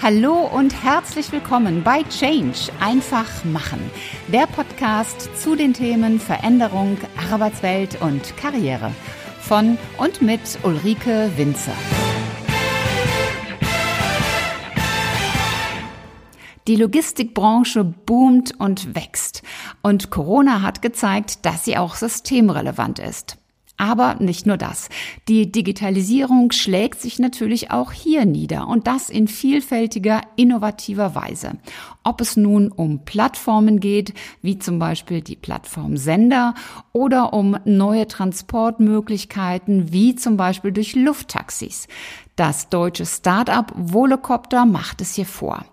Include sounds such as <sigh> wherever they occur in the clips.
Hallo und herzlich willkommen bei Change einfach machen, der Podcast zu den Themen Veränderung, Arbeitswelt und Karriere von und mit Ulrike Winzer. Die Logistikbranche boomt und wächst und Corona hat gezeigt, dass sie auch systemrelevant ist. Aber nicht nur das. Die Digitalisierung schlägt sich natürlich auch hier nieder und das in vielfältiger, innovativer Weise. Ob es nun um Plattformen geht, wie zum Beispiel die Plattform Sender oder um neue Transportmöglichkeiten, wie zum Beispiel durch Lufttaxis. Das deutsche Start-up Volocopter macht es hier vor.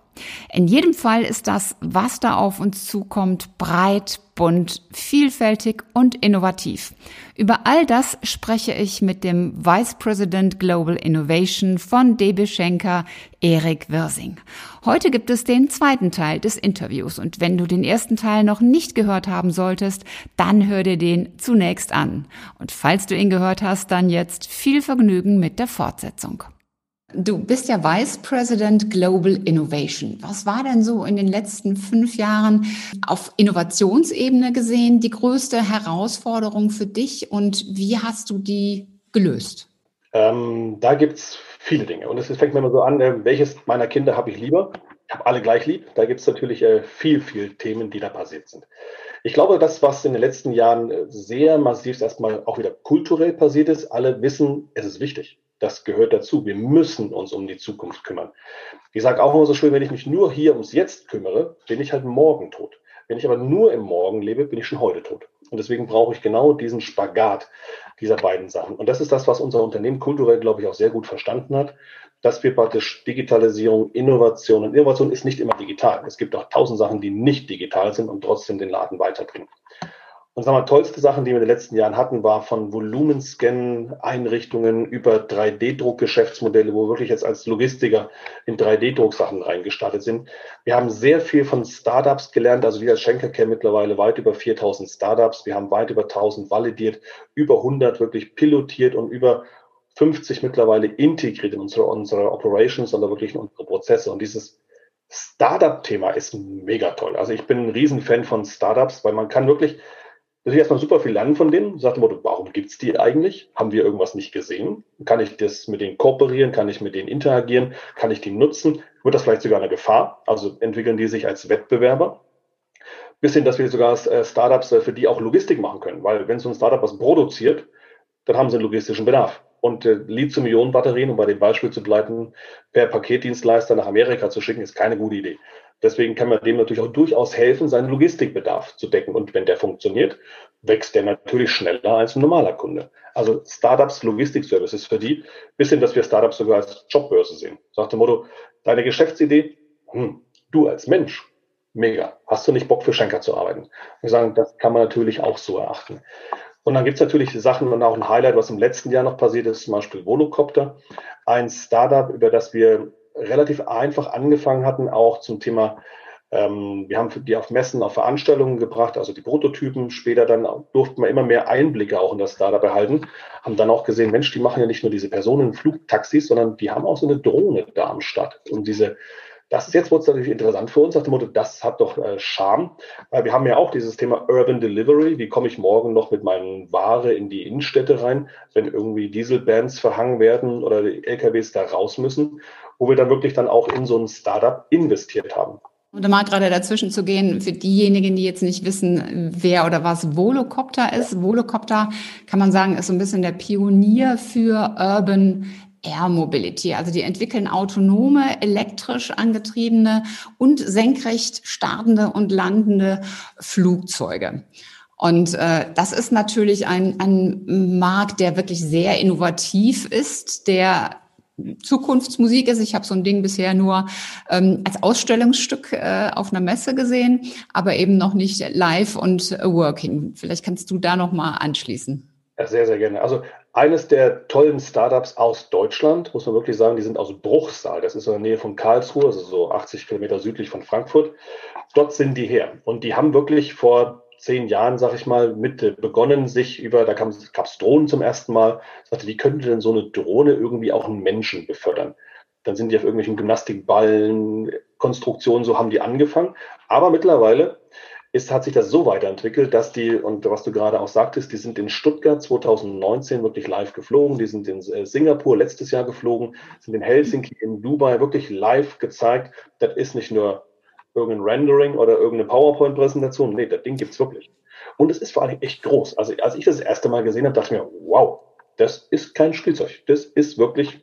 In jedem Fall ist das, was da auf uns zukommt, breit, bunt, vielfältig und innovativ. Über all das spreche ich mit dem Vice President Global Innovation von DB Schenker, Erik Wirsing. Heute gibt es den zweiten Teil des Interviews und wenn du den ersten Teil noch nicht gehört haben solltest, dann hör dir den zunächst an. Und falls du ihn gehört hast, dann jetzt viel Vergnügen mit der Fortsetzung. Du bist ja Vice President Global Innovation. Was war denn so in den letzten fünf Jahren auf Innovationsebene gesehen die größte Herausforderung für dich und wie hast du die gelöst? Ähm, da gibt es viele Dinge. Und es fängt mir immer so an, äh, welches meiner Kinder habe ich lieber? Ich habe alle gleich lieb. Da gibt es natürlich äh, viel, viel Themen, die da passiert sind. Ich glaube, das, was in den letzten Jahren äh, sehr massiv erstmal auch wieder kulturell passiert ist, alle wissen, es ist wichtig. Das gehört dazu. Wir müssen uns um die Zukunft kümmern. Ich sage auch immer so schön, wenn ich mich nur hier ums Jetzt kümmere, bin ich halt morgen tot. Wenn ich aber nur im Morgen lebe, bin ich schon heute tot. Und deswegen brauche ich genau diesen Spagat dieser beiden Sachen. Und das ist das, was unser Unternehmen kulturell, glaube ich, auch sehr gut verstanden hat, dass wir praktisch Digitalisierung, Innovation und Innovation ist nicht immer digital. Es gibt auch tausend Sachen, die nicht digital sind und trotzdem den Laden weiterbringen. Und sagen wir, tollste Sachen, die wir in den letzten Jahren hatten, war von Volumenscan-Einrichtungen über 3D-Druck-Geschäftsmodelle, wo wir wirklich jetzt als Logistiker in 3D-Drucksachen reingestartet sind. Wir haben sehr viel von Startups gelernt. Also wir als Schenker kennen mittlerweile weit über 4000 Startups. Wir haben weit über 1000 validiert, über 100 wirklich pilotiert und über 50 mittlerweile integriert in unsere, unsere Operations oder wirklich in unsere Prozesse. Und dieses Startup-Thema ist mega toll. Also ich bin ein Riesenfan von Startups, weil man kann wirklich natürlich erstmal super viel lernen von denen. Sagt Motto, warum gibt's die eigentlich? Haben wir irgendwas nicht gesehen? Kann ich das mit denen kooperieren? Kann ich mit denen interagieren? Kann ich die nutzen? Wird das vielleicht sogar eine Gefahr? Also entwickeln die sich als Wettbewerber? Bis hin, dass wir sogar äh, Startups äh, für die auch Logistik machen können. Weil wenn so ein Startup was produziert, dann haben sie einen logistischen Bedarf. Und äh, Lithium-Ionen-Batterien, um bei dem Beispiel zu bleiben, per Paketdienstleister nach Amerika zu schicken, ist keine gute Idee. Deswegen kann man dem natürlich auch durchaus helfen, seinen Logistikbedarf zu decken. Und wenn der funktioniert, wächst der natürlich schneller als ein normaler Kunde. Also Startups, Logistik-Services für die, bis hin, dass wir Startups sogar als Jobbörse sehen. Sagt dem Motto, deine Geschäftsidee, hm, du als Mensch, mega. Hast du nicht Bock für Schenker zu arbeiten? Wir sagen, das kann man natürlich auch so erachten. Und dann gibt es natürlich Sachen und auch ein Highlight, was im letzten Jahr noch passiert ist, zum Beispiel Volocopter, ein Startup, über das wir relativ einfach angefangen hatten, auch zum Thema, ähm, wir haben die auf Messen, auf Veranstaltungen gebracht, also die Prototypen. Später dann durften wir immer mehr Einblicke auch in das Startup erhalten, haben dann auch gesehen, Mensch, die machen ja nicht nur diese Personenflugtaxis, sondern die haben auch so eine Drohne da am Start. Und diese das ist jetzt wurde es natürlich interessant für uns, nach dem Motto, das hat doch äh, Charme, weil wir haben ja auch dieses Thema Urban Delivery. Wie komme ich morgen noch mit meinen Ware in die Innenstädte rein, wenn irgendwie Dieselbands verhangen werden oder die LKWs da raus müssen, wo wir dann wirklich dann auch in so ein Startup investiert haben. Und da mal gerade dazwischen zu gehen, für diejenigen, die jetzt nicht wissen, wer oder was Volocopter ist. Volocopter, kann man sagen, ist so ein bisschen der Pionier für Urban Air Mobility. Also die entwickeln autonome, elektrisch angetriebene und senkrecht startende und landende Flugzeuge. Und äh, das ist natürlich ein, ein Markt, der wirklich sehr innovativ ist, der Zukunftsmusik ist. Ich habe so ein Ding bisher nur ähm, als Ausstellungsstück äh, auf einer Messe gesehen, aber eben noch nicht live und working. Vielleicht kannst du da noch mal anschließen. Ja, sehr, sehr gerne. Also eines der tollen Startups aus Deutschland, muss man wirklich sagen, die sind aus Bruchsal. Das ist in der Nähe von Karlsruhe, also so 80 Kilometer südlich von Frankfurt. Dort sind die her. Und die haben wirklich vor zehn Jahren, sag ich mal, mit äh, begonnen, sich über, da gab es Drohnen zum ersten Mal, sagte, wie könnte denn so eine Drohne irgendwie auch einen Menschen befördern? Dann sind die auf irgendwelchen Gymnastikballen, Konstruktionen, so haben die angefangen. Aber mittlerweile ist, hat sich das so weiterentwickelt, dass die, und was du gerade auch sagtest, die sind in Stuttgart 2019 wirklich live geflogen, die sind in äh, Singapur letztes Jahr geflogen, sind in Helsinki, in Dubai wirklich live gezeigt. Das ist nicht nur irgendein Rendering oder irgendeine PowerPoint-Präsentation, nee, das Ding gibt's wirklich. Und es ist vor allem echt groß. Also als ich das, das erste Mal gesehen habe, dachte ich mir, wow, das ist kein Spielzeug. Das ist wirklich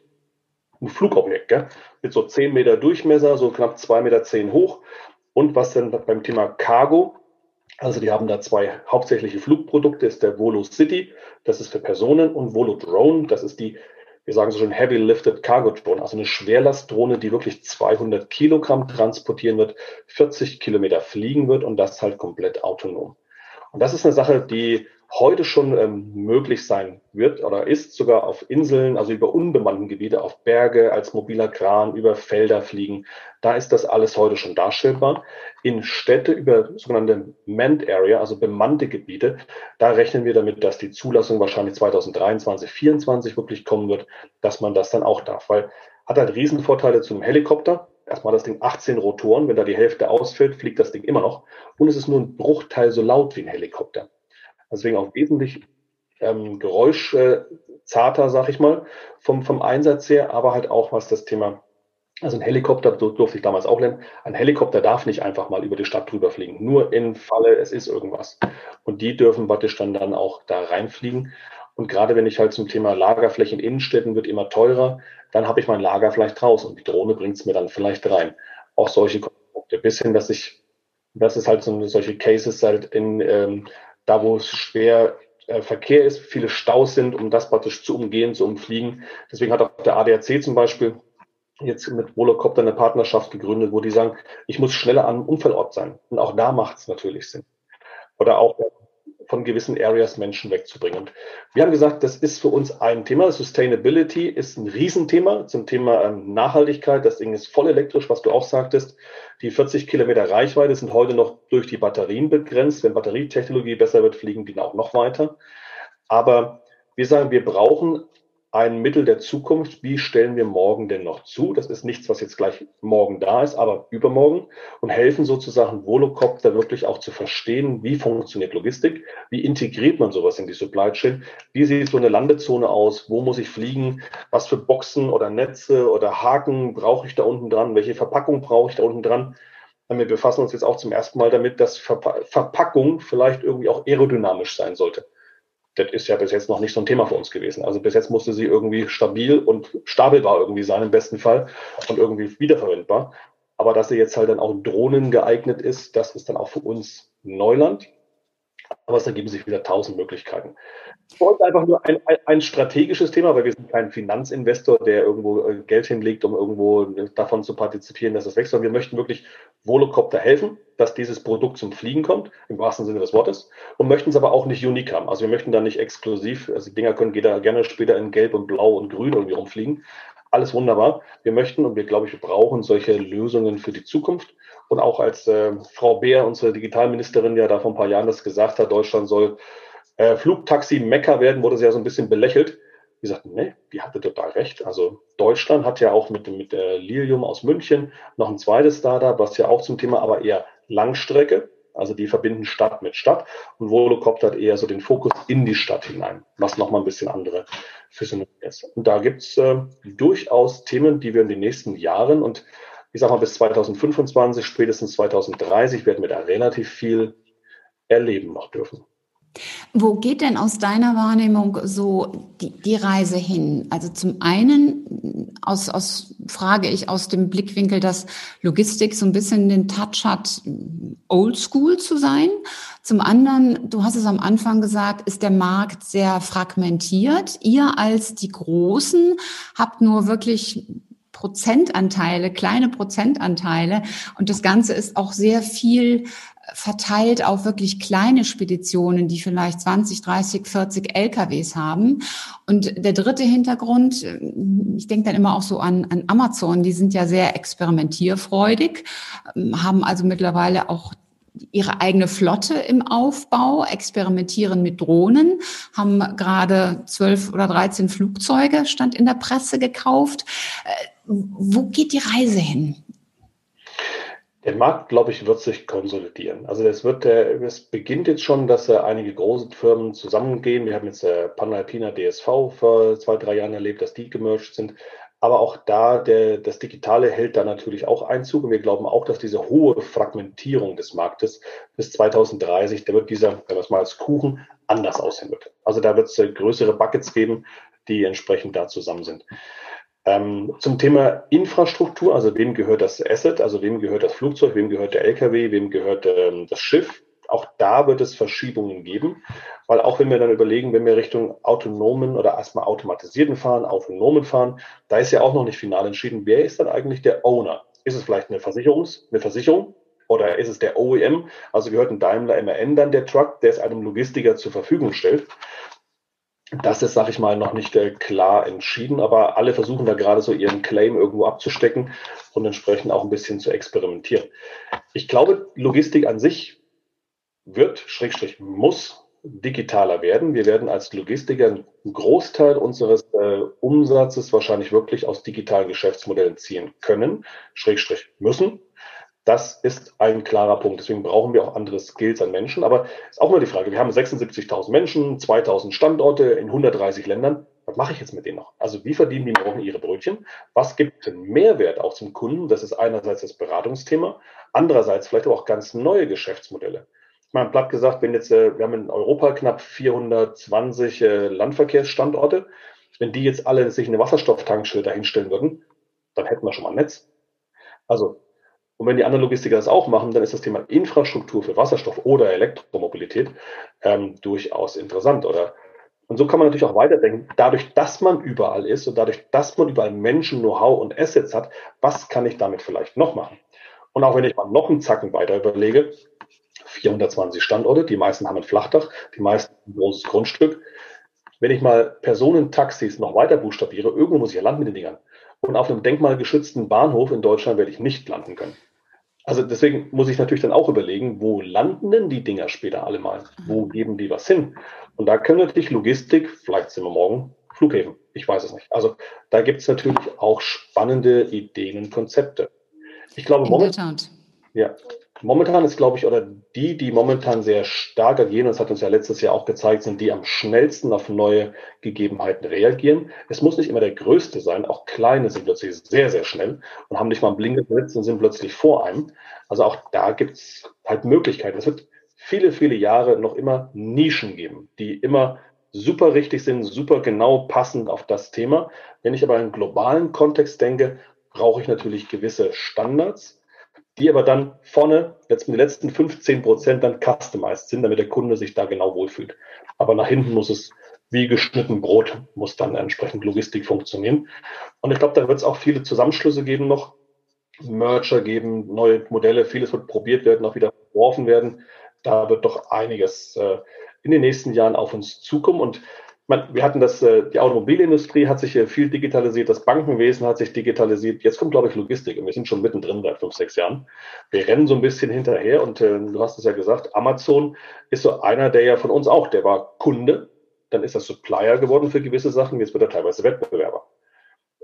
ein Flugobjekt, gell? mit so 10 Meter Durchmesser, so knapp 2,10 Meter zehn hoch. Und was dann beim Thema Cargo, also die haben da zwei hauptsächliche Flugprodukte, ist der Volo City, das ist für Personen, und Volo Drone, das ist die, wir sagen so schon Heavy Lifted Cargo Drone, also eine Schwerlastdrohne, die wirklich 200 Kilogramm transportieren wird, 40 Kilometer fliegen wird und das halt komplett autonom. Und das ist eine Sache, die heute schon ähm, möglich sein wird oder ist sogar auf Inseln, also über unbemannten Gebiete, auf Berge als mobiler Kran, über Felder fliegen. Da ist das alles heute schon darstellbar. In Städte über sogenannte Manned Area, also bemannte Gebiete, da rechnen wir damit, dass die Zulassung wahrscheinlich 2023, 2024 wirklich kommen wird, dass man das dann auch darf. Weil hat halt Riesenvorteile zu einem Helikopter. Erstmal das Ding 18 Rotoren, wenn da die Hälfte ausfällt, fliegt das Ding immer noch. Und es ist nur ein Bruchteil so laut wie ein Helikopter. Deswegen auch wesentlich ähm, geräuschzarter, sag ich mal, vom, vom Einsatz her, aber halt auch was das Thema, also ein Helikopter, so durfte ich damals auch lernen, ein Helikopter darf nicht einfach mal über die Stadt drüber fliegen, nur im Falle, es ist irgendwas. Und die dürfen praktisch dann, dann auch da reinfliegen. Und gerade wenn ich halt zum Thema Lagerflächen in Innenstädten wird immer teurer, dann habe ich mein Lager vielleicht raus und die Drohne bringt es mir dann vielleicht rein. Auch solche Konstrukte. Bis hin, dass ich, das ist halt so solche Cases halt in ähm, da wo es schwer äh, Verkehr ist, viele Staus sind, um das praktisch zu umgehen, zu umfliegen. Deswegen hat auch der ADAC zum Beispiel jetzt mit Volocopter eine Partnerschaft gegründet, wo die sagen, ich muss schneller einem Unfallort sein. Und auch da macht es natürlich Sinn. Oder auch von gewissen Areas Menschen wegzubringen. Und wir haben gesagt, das ist für uns ein Thema. Sustainability ist ein Riesenthema zum Thema ähm, Nachhaltigkeit. Das Ding ist voll elektrisch, was du auch sagtest. Die 40 Kilometer Reichweite sind heute noch durch die Batterien begrenzt. Wenn Batterietechnologie besser wird, fliegen die auch noch weiter. Aber wir sagen, wir brauchen ein Mittel der Zukunft. Wie stellen wir morgen denn noch zu? Das ist nichts, was jetzt gleich morgen da ist, aber übermorgen. Und helfen sozusagen Volocopter wirklich auch zu verstehen, wie funktioniert Logistik, wie integriert man sowas in die Supply Chain, wie sieht so eine Landezone aus, wo muss ich fliegen, was für Boxen oder Netze oder Haken brauche ich da unten dran, welche Verpackung brauche ich da unten dran. Wir befassen uns jetzt auch zum ersten Mal damit, dass Verpackung vielleicht irgendwie auch aerodynamisch sein sollte das ist ja bis jetzt noch nicht so ein Thema für uns gewesen. Also bis jetzt musste sie irgendwie stabil und stapelbar irgendwie sein im besten Fall und irgendwie wiederverwendbar. Aber dass sie jetzt halt dann auch Drohnen geeignet ist, das ist dann auch für uns Neuland. Aber es ergeben sich wieder tausend Möglichkeiten. Für uns einfach nur ein, ein, ein, strategisches Thema, weil wir sind kein Finanzinvestor, der irgendwo äh, Geld hinlegt, um irgendwo davon zu partizipieren, dass es wächst, sondern wir möchten wirklich Volocopter helfen, dass dieses Produkt zum Fliegen kommt, im wahrsten Sinne des Wortes, und möchten es aber auch nicht unique haben. Also wir möchten da nicht exklusiv, also die Dinger können jeder gerne später in Gelb und Blau und Grün irgendwie rumfliegen. Alles wunderbar. Wir möchten und wir, glaube ich, brauchen solche Lösungen für die Zukunft. Und auch als äh, Frau Beer, unsere Digitalministerin, ja da vor ein paar Jahren das gesagt hat, Deutschland soll äh, Flugtaxi Mecker werden, wurde sie ja so ein bisschen belächelt. Die sagten, nee, die hatte total recht. Also Deutschland hat ja auch mit, mit äh, Lilium aus München noch ein zweites Startup, was ja auch zum Thema aber eher Langstrecke, also die verbinden Stadt mit Stadt und Volocopter hat eher so den Fokus in die Stadt hinein, was nochmal ein bisschen andere Physiognomie ist. Und da gibt's äh, durchaus Themen, die wir in den nächsten Jahren und ich sag mal bis 2025, spätestens 2030 werden wir da relativ viel erleben noch dürfen. Wo geht denn aus deiner Wahrnehmung so die, die Reise hin? Also zum einen aus, aus, frage ich aus dem Blickwinkel, dass Logistik so ein bisschen den Touch hat, oldschool zu sein. Zum anderen, du hast es am Anfang gesagt, ist der Markt sehr fragmentiert. Ihr als die Großen habt nur wirklich Prozentanteile, kleine Prozentanteile. Und das Ganze ist auch sehr viel verteilt auf wirklich kleine Speditionen, die vielleicht 20, 30, 40 LKWs haben. Und der dritte Hintergrund, ich denke dann immer auch so an, an Amazon, die sind ja sehr experimentierfreudig, haben also mittlerweile auch ihre eigene Flotte im Aufbau, experimentieren mit Drohnen, haben gerade zwölf oder dreizehn Flugzeuge, stand in der Presse, gekauft. Äh, wo geht die Reise hin? Der Markt, glaube ich, wird sich konsolidieren. Also es wird, es beginnt jetzt schon, dass einige große Firmen zusammengehen. Wir haben jetzt Panalpina DSV vor zwei, drei Jahren erlebt, dass die gemerged sind. Aber auch da, der, das Digitale hält da natürlich auch Einzug. Und wir glauben auch, dass diese hohe Fragmentierung des Marktes bis 2030, da wird dieser, wenn man es mal als Kuchen, anders aussehen wird. Also da wird es größere Buckets geben, die entsprechend da zusammen sind. Ähm, zum Thema Infrastruktur, also wem gehört das Asset, also wem gehört das Flugzeug, wem gehört der LKW, wem gehört ähm, das Schiff. Auch da wird es Verschiebungen geben, weil auch wenn wir dann überlegen, wenn wir Richtung autonomen oder erstmal automatisierten Fahren, autonomen Fahren, da ist ja auch noch nicht final entschieden, wer ist dann eigentlich der Owner? Ist es vielleicht eine, Versicherungs-, eine Versicherung oder ist es der OEM? Also gehört ein Daimler MRN dann der Truck, der es einem Logistiker zur Verfügung stellt. Das ist, sag ich mal, noch nicht äh, klar entschieden, aber alle versuchen da gerade so ihren Claim irgendwo abzustecken und entsprechend auch ein bisschen zu experimentieren. Ich glaube, Logistik an sich wird, Schrägstrich muss, digitaler werden. Wir werden als Logistiker einen Großteil unseres äh, Umsatzes wahrscheinlich wirklich aus digitalen Geschäftsmodellen ziehen können, Schrägstrich müssen. Das ist ein klarer Punkt. Deswegen brauchen wir auch andere Skills an Menschen. Aber ist auch mal die Frage, wir haben 76.000 Menschen, 2.000 Standorte in 130 Ländern. Was mache ich jetzt mit denen noch? Also wie verdienen die morgen ihre Brötchen? Was gibt einen Mehrwert auch zum Kunden? Das ist einerseits das Beratungsthema, andererseits vielleicht auch ganz neue Geschäftsmodelle. Mal platt gesagt, wenn jetzt, äh, wir haben in Europa knapp 420 äh, Landverkehrsstandorte. Wenn die jetzt alle sich eine Wasserstofftankstelle dahinstellen würden, dann hätten wir schon mal ein Netz. Also und wenn die anderen Logistiker das auch machen, dann ist das Thema Infrastruktur für Wasserstoff oder Elektromobilität ähm, durchaus interessant. Oder? Und so kann man natürlich auch weiterdenken. Dadurch, dass man überall ist und dadurch, dass man überall Menschen, Know-how und Assets hat, was kann ich damit vielleicht noch machen? Und auch wenn ich mal noch einen Zacken weiter überlege, 420 Standorte, die meisten haben ein Flachdach, die meisten ein großes Grundstück. Wenn ich mal Personentaxis noch weiter buchstabiere, irgendwo muss ich ja landen mit den Dingern. Und auf einem denkmalgeschützten Bahnhof in Deutschland werde ich nicht landen können. Also deswegen muss ich natürlich dann auch überlegen, wo landen denn die Dinger später alle mal? Wo geben die was hin? Und da können natürlich Logistik, vielleicht sind wir morgen Flughäfen, ich weiß es nicht. Also da gibt es natürlich auch spannende Ideen und Konzepte. Ich glaube, momentan, ja, momentan ist, glaube ich, oder die, die momentan sehr stark agieren, das hat uns ja letztes Jahr auch gezeigt, sind die am schnellsten auf neue Gegebenheiten reagieren. Es muss nicht immer der Größte sein, auch Kleine sind plötzlich sehr, sehr schnell und haben nicht mal einen Blinker gesetzt und sind plötzlich vor einem. Also auch da gibt es halt Möglichkeiten. Es wird viele, viele Jahre noch immer Nischen geben, die immer super richtig sind, super genau passend auf das Thema. Wenn ich aber in globalen Kontext denke, brauche ich natürlich gewisse Standards, die aber dann vorne, jetzt mit den letzten 15 Prozent dann customized sind, damit der Kunde sich da genau wohlfühlt. Aber nach hinten muss es wie geschnitten Brot, muss dann entsprechend Logistik funktionieren. Und ich glaube, da wird es auch viele Zusammenschlüsse geben noch, Merger geben, neue Modelle, vieles wird probiert werden, auch wieder verworfen werden. Da wird doch einiges äh, in den nächsten Jahren auf uns zukommen. Und man, wir hatten das, äh, die Automobilindustrie hat sich viel digitalisiert, das Bankenwesen hat sich digitalisiert. Jetzt kommt, glaube ich, Logistik und wir sind schon mittendrin seit fünf, sechs Jahren. Wir rennen so ein bisschen hinterher und äh, du hast es ja gesagt, Amazon ist so einer, der ja von uns auch, der war Kunde, dann ist er Supplier geworden für gewisse Sachen, jetzt wird er teilweise Wettbewerber.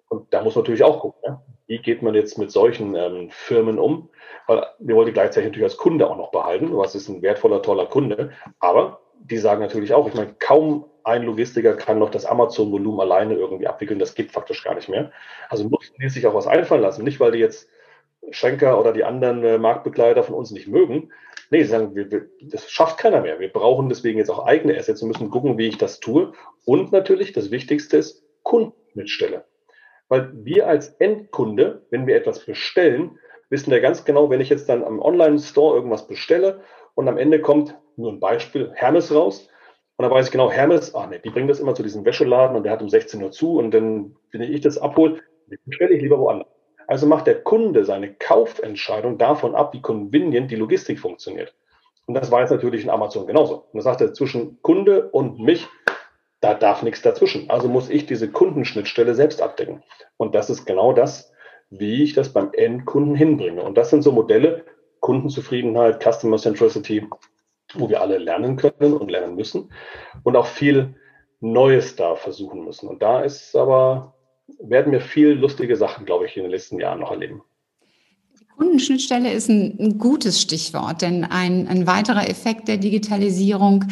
Und da muss man natürlich auch gucken, ja? wie geht man jetzt mit solchen ähm, Firmen um? Weil wir wollen die gleichzeitig natürlich als Kunde auch noch behalten. Was ist ein wertvoller, toller Kunde? Aber die sagen natürlich auch, ich meine, kaum ein Logistiker kann noch das Amazon-Volumen alleine irgendwie abwickeln. Das geht faktisch gar nicht mehr. Also mussten die sich auch was einfallen lassen. Nicht, weil die jetzt Schenker oder die anderen äh, Marktbegleiter von uns nicht mögen. Nee, sie sagen, wir, wir, das schafft keiner mehr. Wir brauchen deswegen jetzt auch eigene Assets und müssen gucken, wie ich das tue. Und natürlich, das Wichtigste ist Kundenschnittstelle. Weil wir als Endkunde, wenn wir etwas bestellen, wissen wir ganz genau, wenn ich jetzt dann am Online-Store irgendwas bestelle und am Ende kommt, nur ein Beispiel, Hermes raus, und da weiß ich genau, Hermes, ach nee, die bringen das immer zu diesem Wäscheladen und der hat um 16 Uhr zu und dann, wenn ich das abhole, bestelle ich lieber woanders. Also macht der Kunde seine Kaufentscheidung davon ab, wie convenient die Logistik funktioniert. Und das weiß natürlich in Amazon genauso. Und da sagt er, zwischen Kunde und mich, da darf nichts dazwischen. Also muss ich diese Kundenschnittstelle selbst abdecken. Und das ist genau das, wie ich das beim Endkunden hinbringe. Und das sind so Modelle, Kundenzufriedenheit, Customer Centricity, wo wir alle lernen können und lernen müssen und auch viel Neues da versuchen müssen. Und da ist aber, werden wir viel lustige Sachen, glaube ich, in den letzten Jahren noch erleben. Kundenschnittstelle ist ein, ein, gutes Stichwort, denn ein, ein weiterer Effekt der Digitalisierung,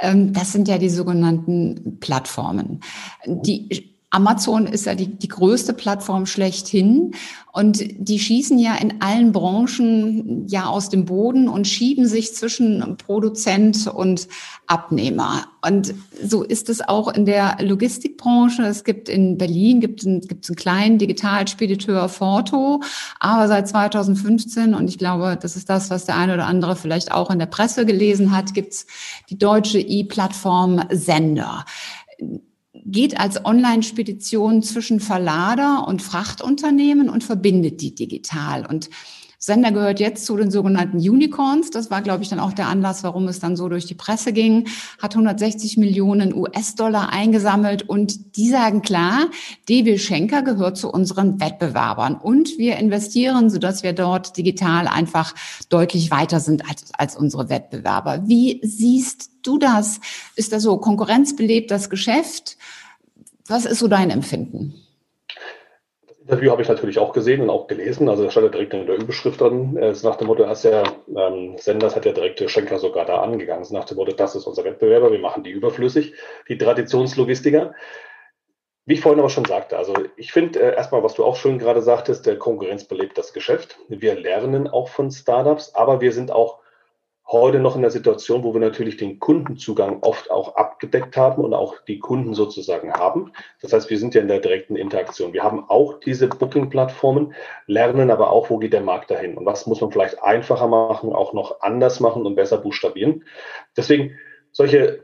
ähm, das sind ja die sogenannten Plattformen. Die Amazon ist ja die, die größte Plattform schlechthin und die schießen ja in allen Branchen ja aus dem Boden und schieben sich zwischen Produzent und Abnehmer. Und so ist es auch in der Logistikbranche. Es gibt in Berlin gibt ein, gibt einen kleinen Digitalspediteur Forto, aber seit 2015 und ich glaube, das ist das, was der eine oder andere vielleicht auch in der Presse gelesen hat, gibt's die deutsche E-Plattform Sender geht als Online-Spedition zwischen Verlader und Frachtunternehmen und verbindet die digital. Und Sender gehört jetzt zu den sogenannten Unicorns. Das war, glaube ich, dann auch der Anlass, warum es dann so durch die Presse ging. Hat 160 Millionen US-Dollar eingesammelt und die sagen klar, DB Schenker gehört zu unseren Wettbewerbern und wir investieren, sodass wir dort digital einfach deutlich weiter sind als, als unsere Wettbewerber. Wie siehst du das? Ist das so konkurrenzbelebt, das Geschäft? Was ist so dein Empfinden? Interview habe ich natürlich auch gesehen und auch gelesen. Also da stand ja direkt in der Überschrift dran. Es ist nach dem Motto, hast ja, ähm, Senders hat ja direkt Schenker sogar da angegangen. Es ist nach dem Motto, das ist unser Wettbewerber, wir machen die überflüssig, die Traditionslogistiker. Wie ich vorhin aber schon sagte, also ich finde äh, erstmal, was du auch schön gerade sagtest, der Konkurrenz belebt das Geschäft. Wir lernen auch von Startups, aber wir sind auch heute noch in der Situation, wo wir natürlich den Kundenzugang oft auch abgedeckt haben und auch die Kunden sozusagen haben. Das heißt, wir sind ja in der direkten Interaktion. Wir haben auch diese Booking-Plattformen, lernen aber auch, wo geht der Markt dahin und was muss man vielleicht einfacher machen, auch noch anders machen und besser buchstabieren. Deswegen solche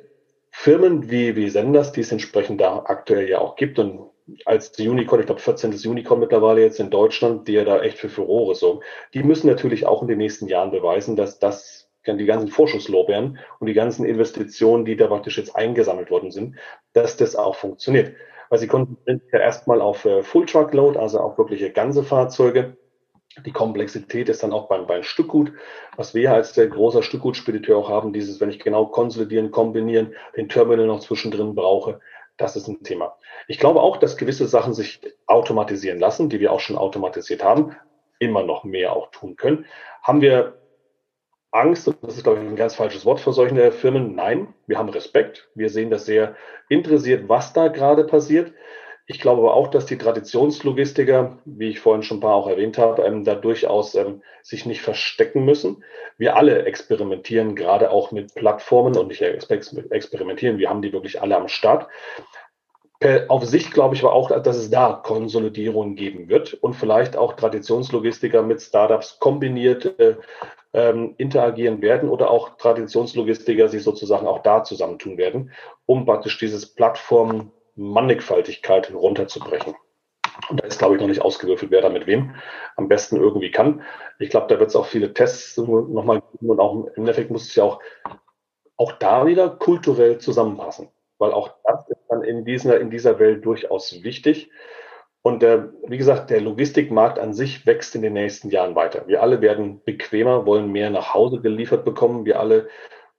Firmen wie, wie Senders, die es entsprechend da aktuell ja auch gibt und als Unicorn, ich glaube 14. Unicorn mittlerweile jetzt in Deutschland, die ja da echt für Furore sorgen, die müssen natürlich auch in den nächsten Jahren beweisen, dass das die ganzen Vorschusslorbeeren und die ganzen Investitionen, die da praktisch jetzt eingesammelt worden sind, dass das auch funktioniert. Weil sie konnten ja erstmal auf äh, Full Truck Load, also auch wirkliche ganze Fahrzeuge. Die Komplexität ist dann auch beim, beim Stückgut, was wir als der großer Stückgutspediteur auch haben, dieses, wenn ich genau konsolidieren, kombinieren, den Terminal noch zwischendrin brauche, das ist ein Thema. Ich glaube auch, dass gewisse Sachen sich automatisieren lassen, die wir auch schon automatisiert haben, immer noch mehr auch tun können. Haben wir Angst, das ist, glaube ich, ein ganz falsches Wort für solche Firmen. Nein, wir haben Respekt. Wir sehen das sehr interessiert, was da gerade passiert. Ich glaube aber auch, dass die Traditionslogistiker, wie ich vorhin schon ein paar auch erwähnt habe, ähm, da durchaus ähm, sich nicht verstecken müssen. Wir alle experimentieren gerade auch mit Plattformen und nicht experimentieren, wir haben die wirklich alle am Start. Per, auf Sicht glaube ich aber auch, dass es da Konsolidierung geben wird und vielleicht auch Traditionslogistiker mit Startups kombiniert äh, ähm, interagieren werden oder auch Traditionslogistiker sich sozusagen auch da zusammentun werden, um praktisch dieses Plattform Mannigfaltigkeit runterzubrechen. Und da ist, glaube ich, noch nicht ausgewürfelt, wer da mit wem am besten irgendwie kann. Ich glaube, da wird es auch viele Tests nochmal geben und auch im Endeffekt muss es ja auch, auch da wieder kulturell zusammenpassen. Weil auch das ist dann in dieser, in dieser Welt durchaus wichtig. Und äh, wie gesagt, der Logistikmarkt an sich wächst in den nächsten Jahren weiter. Wir alle werden bequemer, wollen mehr nach Hause geliefert bekommen. Wir alle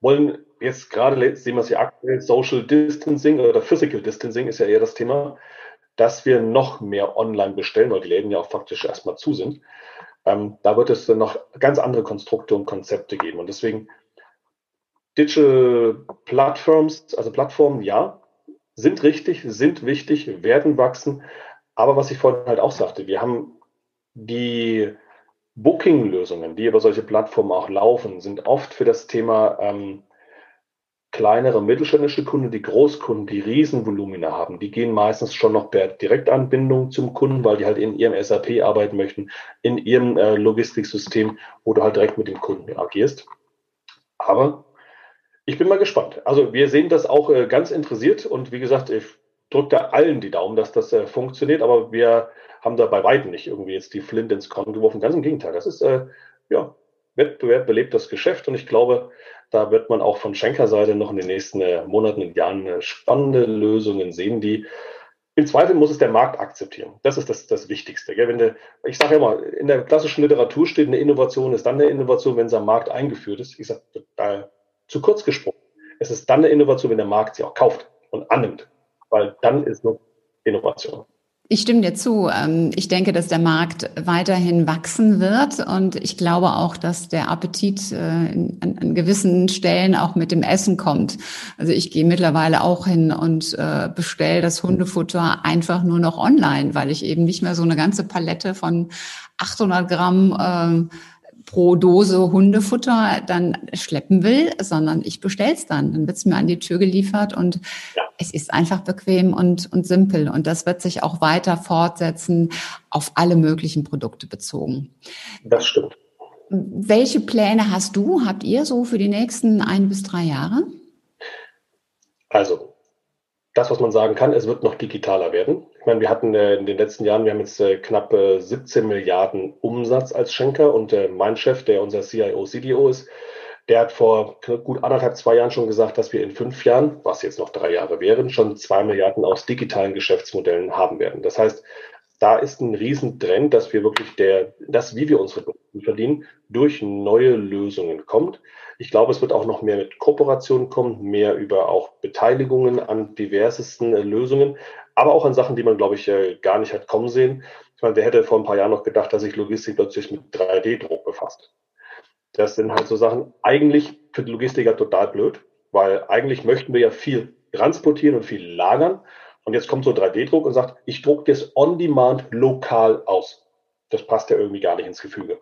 wollen jetzt gerade, sehen wir es ja aktuell, Social Distancing oder Physical Distancing ist ja eher das Thema, dass wir noch mehr online bestellen, weil die Läden ja auch faktisch erstmal zu sind. Ähm, da wird es dann noch ganz andere Konstrukte und Konzepte geben. Und deswegen Digital Platforms, also Plattformen, ja, sind richtig, sind wichtig, werden wachsen. Aber was ich vorhin halt auch sagte, wir haben die Booking-Lösungen, die über solche Plattformen auch laufen, sind oft für das Thema ähm, kleinere mittelständische Kunden, die Großkunden, die Riesenvolumina haben, die gehen meistens schon noch per Direktanbindung zum Kunden, weil die halt in ihrem SAP arbeiten möchten, in ihrem äh, Logistiksystem, wo du halt direkt mit dem Kunden agierst. Aber ich bin mal gespannt. Also wir sehen das auch äh, ganz interessiert und wie gesagt, ich drücke da allen die Daumen, dass das äh, funktioniert, aber wir haben da bei weitem nicht irgendwie jetzt die Flint ins Korn geworfen. Ganz im Gegenteil. Das ist, äh, ja, Wettbewerb belebt das Geschäft und ich glaube, da wird man auch von Schenker-Seite noch in den nächsten äh, Monaten und Jahren äh, spannende Lösungen sehen, die Im Zweifel muss es der Markt akzeptieren. Das ist das, das Wichtigste. Gell? Wenn der, ich sage ja immer, in der klassischen Literatur steht, eine Innovation ist dann eine Innovation, wenn sie am Markt eingeführt ist. Ich sage, da zu kurz gesprochen. Es ist dann eine Innovation, wenn der Markt sie auch kauft und annimmt. Weil dann ist nur Innovation. Ich stimme dir zu. Ähm, ich denke, dass der Markt weiterhin wachsen wird und ich glaube auch, dass der Appetit äh, an, gewissen Stellen auch mit dem Essen kommt. Also ich gehe mittlerweile auch hin und äh, bestelle das Hundefutter einfach nur noch online, weil ich eben nicht mehr so eine ganze Palette von 800 Gramm ähm, pro Dose Hundefutter dann schleppen will, sondern ich bestelle es dann. Dann wird es mir an die Tür geliefert und ja. es ist einfach bequem und, und simpel. Und das wird sich auch weiter fortsetzen, auf alle möglichen Produkte bezogen. Das stimmt. Welche Pläne hast du, habt ihr so für die nächsten ein bis drei Jahre? Also, das, was man sagen kann, es wird noch digitaler werden. Ich meine, wir hatten äh, in den letzten Jahren, wir haben jetzt äh, knapp 17 Milliarden Umsatz als Schenker und äh, mein Chef, der unser CIO, CDO ist, der hat vor gut anderthalb, zwei Jahren schon gesagt, dass wir in fünf Jahren, was jetzt noch drei Jahre wären, schon zwei Milliarden aus digitalen Geschäftsmodellen haben werden. Das heißt, da ist ein Riesentrend, dass wir wirklich der, das, wie wir unsere Produkte verdienen, durch neue Lösungen kommt. Ich glaube, es wird auch noch mehr mit Kooperationen kommen, mehr über auch Beteiligungen an diversesten äh, Lösungen, aber auch an Sachen, die man, glaube ich, äh, gar nicht hat kommen sehen. Ich meine, wer hätte vor ein paar Jahren noch gedacht, dass sich Logistik plötzlich mit 3D-Druck befasst? Das sind halt so Sachen, eigentlich für die Logistiker total blöd, weil eigentlich möchten wir ja viel transportieren und viel lagern. Und jetzt kommt so 3D-Druck und sagt, ich drucke das on demand lokal aus. Das passt ja irgendwie gar nicht ins Gefüge.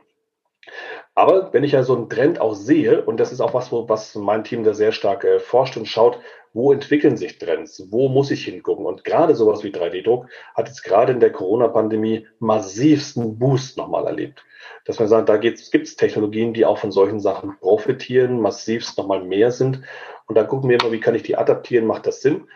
Aber wenn ich ja so einen Trend auch sehe, und das ist auch was, was mein Team da sehr stark äh, forscht und schaut, wo entwickeln sich Trends, wo muss ich hingucken? Und gerade sowas wie 3D-Druck hat jetzt gerade in der Corona-Pandemie massivsten Boost nochmal erlebt. Dass man sagt, da gibt es Technologien, die auch von solchen Sachen profitieren, massivst nochmal mehr sind. Und da gucken wir immer, wie kann ich die adaptieren, macht das Sinn?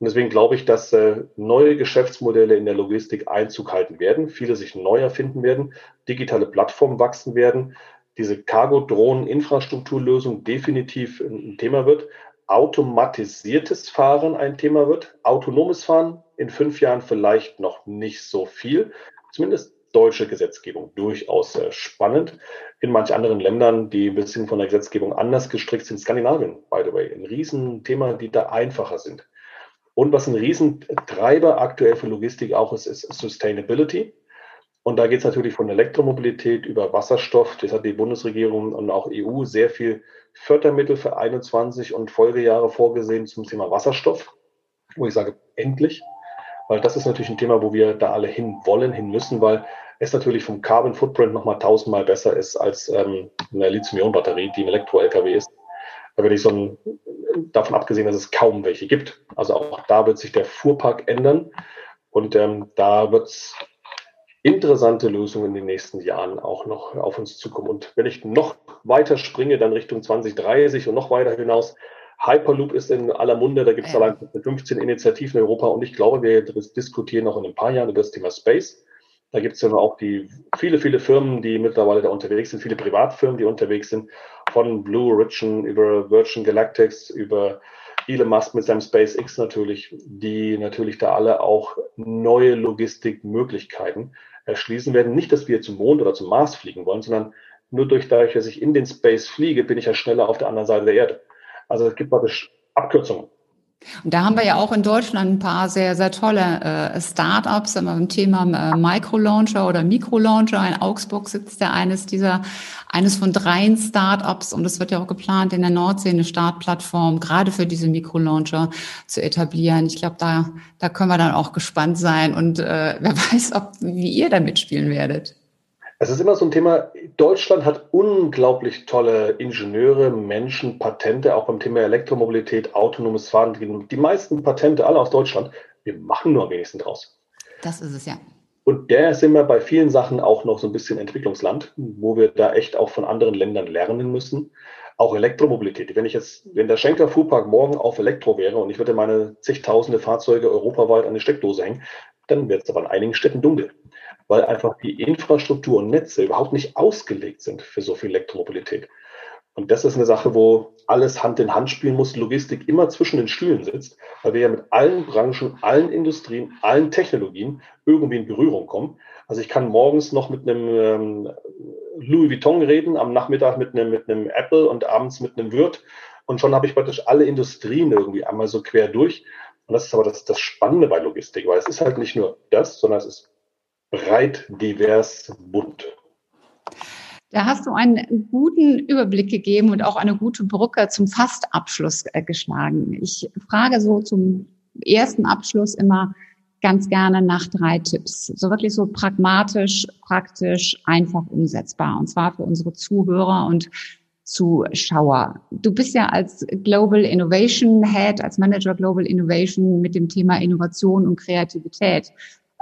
Und deswegen glaube ich, dass äh, neue Geschäftsmodelle in der Logistik Einzug halten werden, viele sich neu erfinden werden, digitale Plattformen wachsen werden, diese Cargo-Drohnen-Infrastrukturlösung definitiv ein Thema wird, automatisiertes Fahren ein Thema wird, autonomes Fahren in fünf Jahren vielleicht noch nicht so viel, zumindest deutsche Gesetzgebung durchaus spannend. In manch anderen Ländern, die ein bisschen von der Gesetzgebung anders gestrickt sind, Skandinavien, by the way, ein Riesenthema, die da einfacher sind. Und was ein Riesentreiber aktuell für Logistik auch ist, ist Sustainability. Und da geht es natürlich von Elektromobilität über Wasserstoff. Das hat die Bundesregierung und auch EU sehr viel Fördermittel für 21 und Folgejahre vorgesehen zum Thema Wasserstoff, wo ich sage, endlich. Weil das ist natürlich ein Thema, wo wir da alle hin wollen, hin müssen, weil es natürlich vom Carbon Footprint nochmal tausendmal besser ist als ähm, eine Lithium-Ionen-Batterie, die im Elektro-LKW ist. Da würde ich so ein davon abgesehen, dass es kaum welche gibt. Also auch da wird sich der Fuhrpark ändern und ähm, da wird es interessante Lösungen in den nächsten Jahren auch noch auf uns zukommen. Und wenn ich noch weiter springe, dann Richtung 2030 und noch weiter hinaus, Hyperloop ist in aller Munde, da gibt es ja. allein 15 Initiativen in Europa und ich glaube, wir diskutieren noch in ein paar Jahren über das Thema Space. Da gibt es ja auch die viele, viele Firmen, die mittlerweile da unterwegs sind, viele Privatfirmen, die unterwegs sind, von Blue Origin über Virgin Galactics, über Elon Musk mit seinem SpaceX natürlich, die natürlich da alle auch neue Logistikmöglichkeiten erschließen werden. Nicht, dass wir zum Mond oder zum Mars fliegen wollen, sondern nur durch dadurch, dass ich in den Space fliege, bin ich ja schneller auf der anderen Seite der Erde. Also es gibt praktisch Abkürzungen. Und da haben wir ja auch in Deutschland ein paar sehr, sehr tolle äh, Start-ups im Thema äh, Microlauncher oder Mikrolauncher. In Augsburg sitzt ja eines dieser, eines von dreien Start-ups und es wird ja auch geplant, in der Nordsee eine Startplattform gerade für diese Mikrolauncher zu etablieren. Ich glaube, da, da können wir dann auch gespannt sein und äh, wer <laughs> weiß, ob, wie ihr da mitspielen werdet. Es ist immer so ein Thema, Deutschland hat unglaublich tolle Ingenieure, Menschen, Patente, auch beim Thema Elektromobilität, autonomes Fahren. Die meisten Patente, alle aus Deutschland. Wir machen nur am wenigsten draus. Das ist es ja. Und der sind wir bei vielen Sachen auch noch so ein bisschen Entwicklungsland, wo wir da echt auch von anderen Ländern lernen müssen. Auch Elektromobilität. Wenn ich jetzt, wenn der Schenker Fuhrpark morgen auf Elektro wäre und ich würde meine zigtausende Fahrzeuge europaweit an die Steckdose hängen, dann wird es aber in einigen Städten dunkel weil einfach die Infrastruktur und Netze überhaupt nicht ausgelegt sind für so viel Elektromobilität. Und das ist eine Sache, wo alles Hand in Hand spielen muss, Logistik immer zwischen den Stühlen sitzt, weil wir ja mit allen Branchen, allen Industrien, allen Technologien irgendwie in Berührung kommen. Also ich kann morgens noch mit einem ähm, Louis Vuitton reden, am Nachmittag mit einem, mit einem Apple und abends mit einem Wirt. Und schon habe ich praktisch alle Industrien irgendwie einmal so quer durch. Und das ist aber das, das Spannende bei Logistik, weil es ist halt nicht nur das, sondern es ist breit, divers, bunt. Da hast du einen guten Überblick gegeben und auch eine gute Brücke zum Fastabschluss äh, geschlagen. Ich frage so zum ersten Abschluss immer ganz gerne nach drei Tipps. So wirklich so pragmatisch, praktisch, einfach umsetzbar. Und zwar für unsere Zuhörer und Zuschauer. Du bist ja als Global Innovation Head, als Manager Global Innovation mit dem Thema Innovation und Kreativität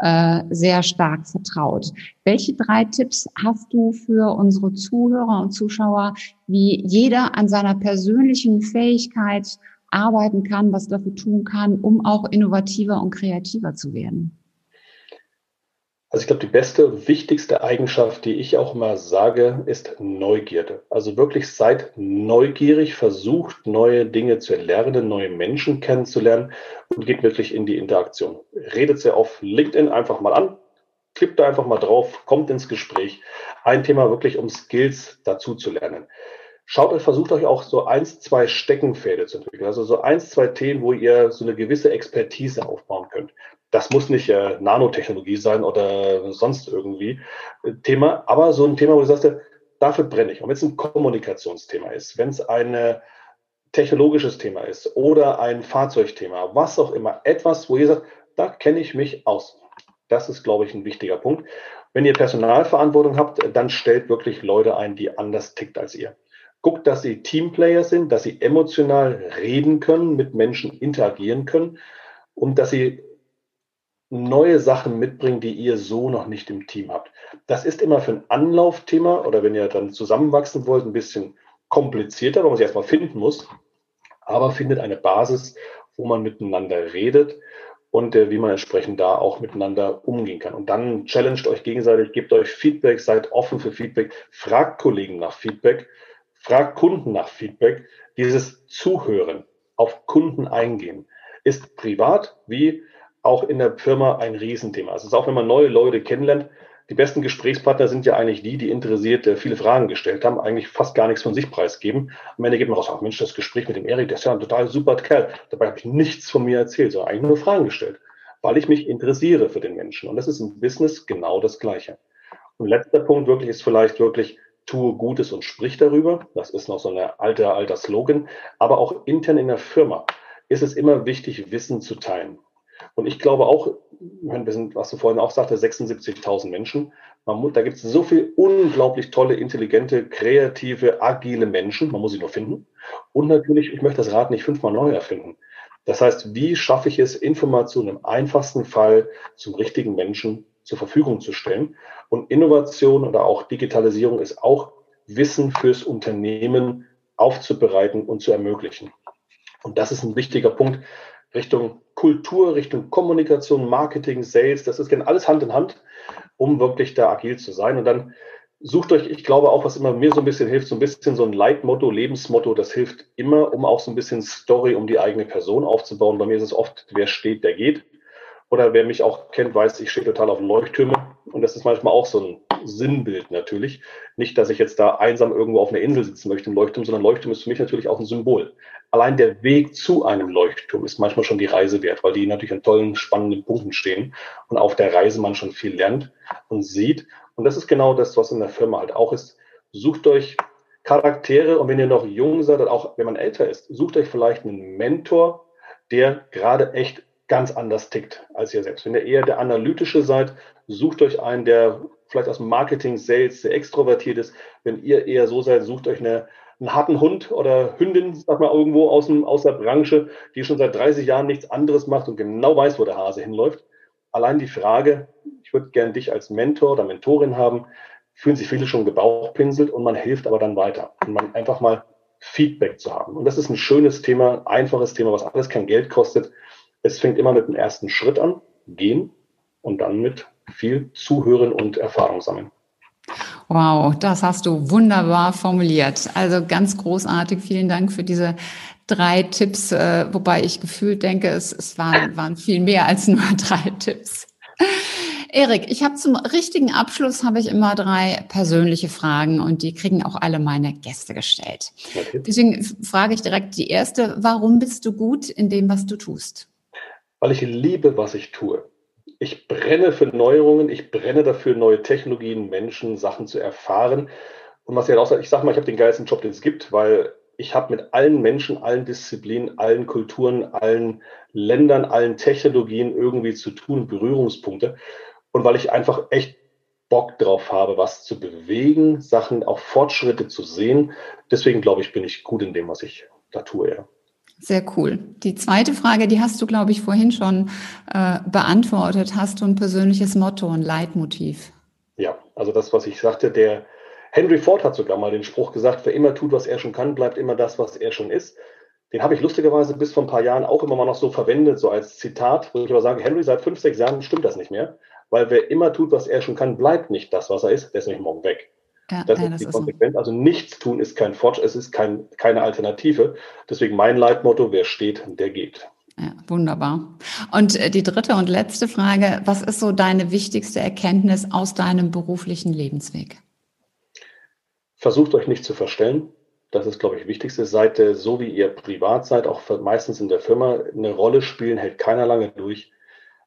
äh, sehr stark vertraut. Welche drei Tipps hast du für unsere Zuhörer und Zuschauer, wie jeder an seiner persönlichen Fähigkeit arbeiten kann, was dafür tun kann, um auch innovativer und kreativer zu werden? Also ich glaube, die beste, wichtigste Eigenschaft, die ich auch mal sage, ist Neugierde. Also wirklich seid neugierig, versucht neue Dinge zu lernen, neue Menschen kennenzulernen und geht wirklich in die Interaktion. Redet sie auf LinkedIn einfach mal an, klippt da einfach mal drauf, kommt ins Gespräch. Ein Thema wirklich, um Skills dazu zu lernen. Schaut euch, versucht euch auch so eins, zwei Steckenpferde zu entwickeln. Also so eins, zwei Themen, wo ihr so eine gewisse Expertise aufbauen könnt. Das muss nicht äh, Nanotechnologie sein oder sonst irgendwie äh, Thema, aber so ein Thema, wo du sagst, dafür brenne ich. Und wenn es ein Kommunikationsthema ist, wenn es ein technologisches Thema ist oder ein Fahrzeugthema, was auch immer, etwas, wo ihr sagt, da kenne ich mich aus. Das ist, glaube ich, ein wichtiger Punkt. Wenn ihr Personalverantwortung habt, dann stellt wirklich Leute ein, die anders tickt als ihr. Guckt, dass sie Teamplayer sind, dass sie emotional reden können, mit Menschen interagieren können und dass sie neue Sachen mitbringen, die ihr so noch nicht im Team habt. Das ist immer für ein Anlaufthema oder wenn ihr dann zusammenwachsen wollt, ein bisschen komplizierter, weil man sich erstmal finden muss. Aber findet eine Basis, wo man miteinander redet und äh, wie man entsprechend da auch miteinander umgehen kann. Und dann challenged euch gegenseitig, gebt euch Feedback, seid offen für Feedback, fragt Kollegen nach Feedback, fragt Kunden nach Feedback. Dieses Zuhören, auf Kunden eingehen, ist privat wie auch in der Firma ein Riesenthema. Also auch wenn man neue Leute kennenlernt, die besten Gesprächspartner sind ja eigentlich die, die interessiert äh, viele Fragen gestellt haben, eigentlich fast gar nichts von sich preisgeben. Am Ende geht man raus, ach Mensch, das Gespräch mit dem Erik, der ist ja ein total super Kerl. Dabei habe ich nichts von mir erzählt, sondern eigentlich nur Fragen gestellt, weil ich mich interessiere für den Menschen. Und das ist im Business genau das Gleiche. Und letzter Punkt wirklich ist vielleicht wirklich, tue Gutes und sprich darüber. Das ist noch so ein alter, alter Slogan. Aber auch intern in der Firma ist es immer wichtig, Wissen zu teilen. Und ich glaube auch, wir sind, was du vorhin auch sagte, 76.000 Menschen. Man, da gibt es so viel unglaublich tolle, intelligente, kreative, agile Menschen. Man muss sie nur finden. Und natürlich, ich möchte das Rad nicht fünfmal neu erfinden. Das heißt, wie schaffe ich es, Informationen im einfachsten Fall zum richtigen Menschen zur Verfügung zu stellen? Und Innovation oder auch Digitalisierung ist auch Wissen fürs Unternehmen aufzubereiten und zu ermöglichen. Und das ist ein wichtiger Punkt, Richtung Kultur, Richtung Kommunikation, Marketing, Sales. Das ist gerne alles Hand in Hand, um wirklich da agil zu sein. Und dann sucht euch, ich glaube auch, was immer mir so ein bisschen hilft, so ein bisschen so ein Leitmotto, Lebensmotto, das hilft immer, um auch so ein bisschen Story um die eigene Person aufzubauen. Bei mir ist es oft, wer steht, der geht. Oder wer mich auch kennt, weiß, ich stehe total auf Leuchttürme. Und das ist manchmal auch so ein Sinnbild natürlich. Nicht, dass ich jetzt da einsam irgendwo auf einer Insel sitzen möchte im Leuchtturm, sondern Leuchtturm ist für mich natürlich auch ein Symbol. Allein der Weg zu einem Leuchtturm ist manchmal schon die Reise wert, weil die natürlich an tollen, spannenden Punkten stehen und auf der Reise man schon viel lernt und sieht. Und das ist genau das, was in der Firma halt auch ist. Sucht euch Charaktere und wenn ihr noch jung seid, auch wenn man älter ist, sucht euch vielleicht einen Mentor, der gerade echt ganz anders tickt als ihr selbst. Wenn ihr eher der analytische seid, sucht euch einen, der vielleicht aus dem Marketing, Sales sehr extrovertiert ist. Wenn ihr eher so seid, sucht euch eine, einen harten Hund oder Hündin, sag mal, irgendwo aus, dem, aus der Branche, die schon seit 30 Jahren nichts anderes macht und genau weiß, wo der Hase hinläuft. Allein die Frage, ich würde gern dich als Mentor oder Mentorin haben, fühlen sich viele schon gebauchpinselt und man hilft aber dann weiter. Und man einfach mal Feedback zu haben. Und das ist ein schönes Thema, einfaches Thema, was alles kein Geld kostet es fängt immer mit dem ersten Schritt an, gehen und dann mit viel Zuhören und Erfahrung sammeln. Wow, das hast du wunderbar formuliert. Also ganz großartig. Vielen Dank für diese drei Tipps, äh, wobei ich gefühlt denke, es, es waren, waren viel mehr als nur <laughs> drei Tipps. Erik, ich habe zum richtigen Abschluss habe ich immer drei persönliche Fragen und die kriegen auch alle meine Gäste gestellt. Okay. Deswegen frage ich direkt die erste: Warum bist du gut in dem, was du tust? Weil ich liebe, was ich tue. Ich brenne für Neuerungen, ich brenne dafür, neue Technologien, Menschen, Sachen zu erfahren. Und was ja auch sagt, ich sage mal, ich habe den geilsten Job, den es gibt, weil ich habe mit allen Menschen, allen Disziplinen, allen Kulturen, allen Ländern, allen Technologien irgendwie zu tun, Berührungspunkte und weil ich einfach echt Bock drauf habe, was zu bewegen, Sachen, auch Fortschritte zu sehen. Deswegen glaube ich, bin ich gut in dem, was ich da tue, ja. Sehr cool. Die zweite Frage, die hast du, glaube ich, vorhin schon äh, beantwortet. Hast du ein persönliches Motto, ein Leitmotiv? Ja, also das, was ich sagte, der Henry Ford hat sogar mal den Spruch gesagt, wer immer tut, was er schon kann, bleibt immer das, was er schon ist. Den habe ich lustigerweise bis vor ein paar Jahren auch immer mal noch so verwendet, so als Zitat, wo ich aber sage, Henry, seit fünf, sechs Jahren stimmt das nicht mehr weil wer immer tut, was er schon kann, bleibt nicht das, was er ist, der ist nämlich morgen weg. Ja, das ja, ist das die Konsequenz. So. Also nichts tun ist kein Fortschritt, es ist kein, keine Alternative. Deswegen mein Leitmotto, wer steht, der geht. Ja, wunderbar. Und äh, die dritte und letzte Frage, was ist so deine wichtigste Erkenntnis aus deinem beruflichen Lebensweg? Versucht euch nicht zu verstellen. Das ist, glaube ich, wichtigste. Seid so, wie ihr privat seid, auch meistens in der Firma, eine Rolle spielen, hält keiner lange durch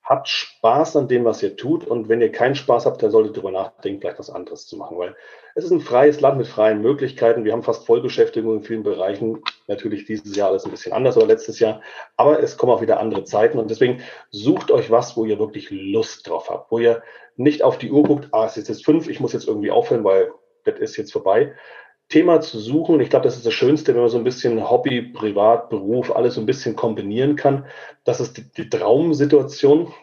habt Spaß an dem, was ihr tut. Und wenn ihr keinen Spaß habt, dann solltet ihr darüber nachdenken, vielleicht was anderes zu machen. Weil es ist ein freies Land mit freien Möglichkeiten. Wir haben fast Vollbeschäftigung in vielen Bereichen. Natürlich dieses Jahr alles ein bisschen anders oder letztes Jahr. Aber es kommen auch wieder andere Zeiten. Und deswegen sucht euch was, wo ihr wirklich Lust drauf habt. Wo ihr nicht auf die Uhr guckt, ah, es ist jetzt fünf, ich muss jetzt irgendwie aufhören, weil das ist jetzt vorbei. Thema zu suchen. Ich glaube, das ist das Schönste, wenn man so ein bisschen Hobby, Privat, Beruf, alles so ein bisschen kombinieren kann. Das ist die, die Traumsituation.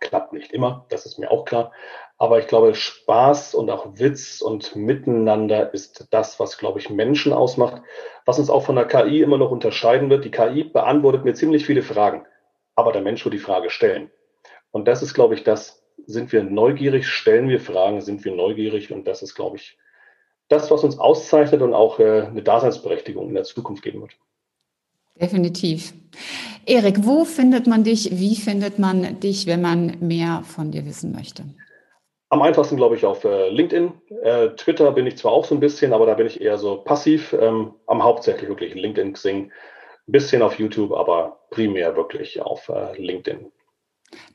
Klappt nicht immer, das ist mir auch klar. Aber ich glaube, Spaß und auch Witz und Miteinander ist das, was, glaube ich, Menschen ausmacht, was uns auch von der KI immer noch unterscheiden wird. Die KI beantwortet mir ziemlich viele Fragen, aber der Mensch wird die Frage stellen. Und das ist, glaube ich, das, sind wir neugierig, stellen wir Fragen, sind wir neugierig und das ist, glaube ich, das, was uns auszeichnet und auch äh, eine Daseinsberechtigung in der Zukunft geben wird. Definitiv. Erik, wo findet man dich? Wie findet man dich, wenn man mehr von dir wissen möchte? Am einfachsten, glaube ich, auf äh, LinkedIn. Äh, Twitter bin ich zwar auch so ein bisschen, aber da bin ich eher so passiv. Ähm, am hauptsächlich wirklich LinkedIn, Xing, ein bisschen auf YouTube, aber primär wirklich auf LinkedIn.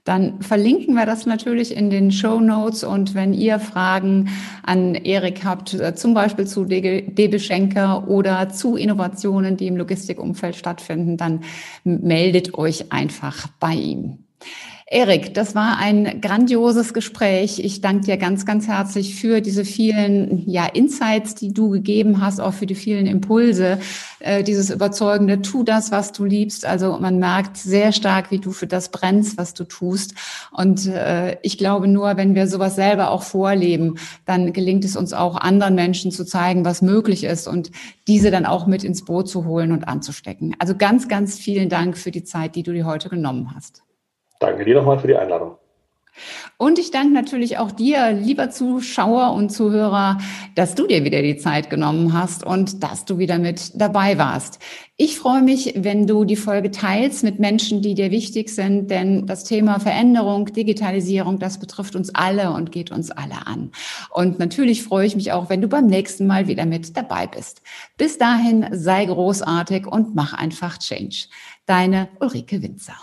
Dann verlinken wir das natürlich in den Show Notes und wenn ihr Fragen an Erik habt, äh, zum Beispiel zu DB Schenker oder zu Innovationen, die im Logistikumfeld stattfinden, dann meldet euch einfach bei ihm. Erik, das war ein grandioses Gespräch. Ich danke dir ganz, ganz herzlich für diese vielen ja, Insights, die du gegeben hast, auch für die vielen Impulse, äh, dieses überzeugende, tu das, was du liebst. Also man merkt sehr stark, wie du für das brennst, was du tust. Und äh, ich glaube nur, wenn wir sowas selber auch vorleben, dann gelingt es uns auch anderen Menschen zu zeigen, was möglich ist und diese dann auch mit ins Boot zu holen und anzustecken. Also ganz, ganz vielen Dank für die Zeit, die du dir heute genommen hast. Danke dir nochmal für die Einladung. Und ich danke natürlich auch dir, lieber Zuschauer und Zuhörer, dass du dir wieder die Zeit genommen hast und dass du wieder mit dabei warst. Ich freue mich, wenn du die Folge teilst mit Menschen, die dir wichtig sind, denn das Thema Veränderung, Digitalisierung, das betrifft uns alle und geht uns alle an. Und natürlich freue ich mich auch, wenn du beim nächsten Mal wieder mit dabei bist. Bis dahin sei großartig und mach einfach Change. Deine Ulrike Winzer.